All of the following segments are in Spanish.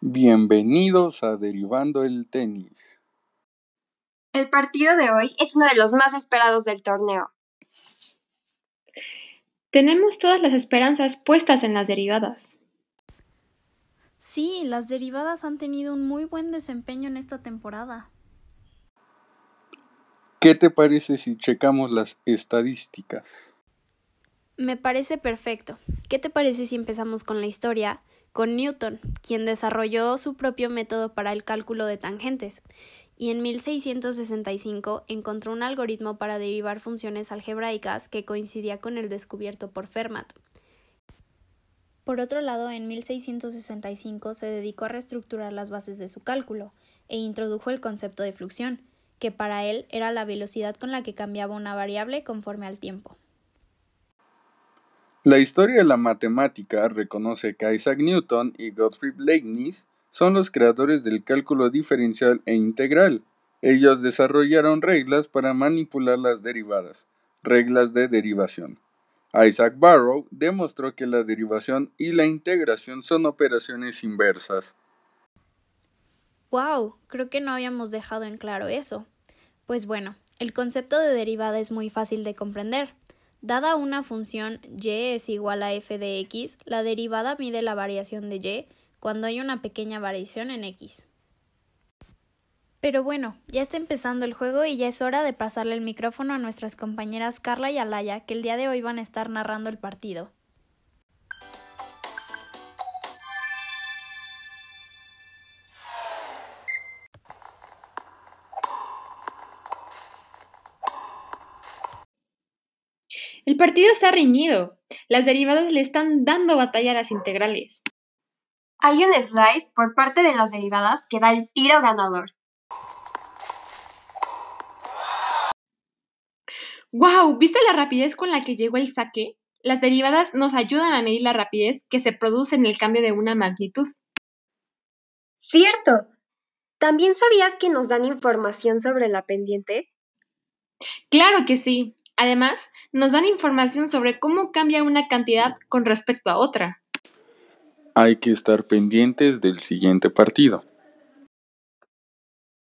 Bienvenidos a Derivando el Tenis. El partido de hoy es uno de los más esperados del torneo. Tenemos todas las esperanzas puestas en las derivadas. Sí, las derivadas han tenido un muy buen desempeño en esta temporada. ¿Qué te parece si checamos las estadísticas? Me parece perfecto. ¿Qué te parece si empezamos con la historia con Newton, quien desarrolló su propio método para el cálculo de tangentes, y en 1665 encontró un algoritmo para derivar funciones algebraicas que coincidía con el descubierto por Fermat. Por otro lado, en 1665 se dedicó a reestructurar las bases de su cálculo e introdujo el concepto de fluxión, que para él era la velocidad con la que cambiaba una variable conforme al tiempo. La historia de la matemática reconoce que Isaac Newton y Gottfried Leibniz son los creadores del cálculo diferencial e integral. Ellos desarrollaron reglas para manipular las derivadas, reglas de derivación. Isaac Barrow demostró que la derivación y la integración son operaciones inversas. ¡Wow! Creo que no habíamos dejado en claro eso. Pues bueno, el concepto de derivada es muy fácil de comprender. Dada una función y es igual a f de x, la derivada mide la variación de y cuando hay una pequeña variación en x. Pero bueno, ya está empezando el juego y ya es hora de pasarle el micrófono a nuestras compañeras Carla y Alaya, que el día de hoy van a estar narrando el partido. El partido está reñido. Las derivadas le están dando batalla a las integrales. Hay un slice por parte de las derivadas que da el tiro ganador. ¡Wow! ¿Viste la rapidez con la que llegó el saque? Las derivadas nos ayudan a medir la rapidez que se produce en el cambio de una magnitud. Cierto. ¿También sabías que nos dan información sobre la pendiente? Claro que sí. Además, nos dan información sobre cómo cambia una cantidad con respecto a otra. Hay que estar pendientes del siguiente partido.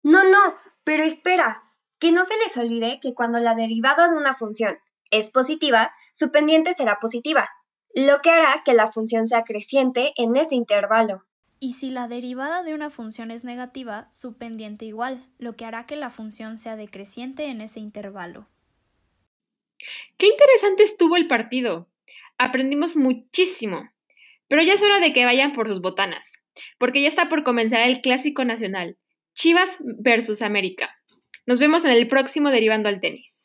No, no, pero espera, que no se les olvide que cuando la derivada de una función es positiva, su pendiente será positiva, lo que hará que la función sea creciente en ese intervalo. Y si la derivada de una función es negativa, su pendiente igual, lo que hará que la función sea decreciente en ese intervalo. Qué interesante estuvo el partido. Aprendimos muchísimo. Pero ya es hora de que vayan por sus botanas, porque ya está por comenzar el clásico nacional, Chivas versus América. Nos vemos en el próximo Derivando al Tenis.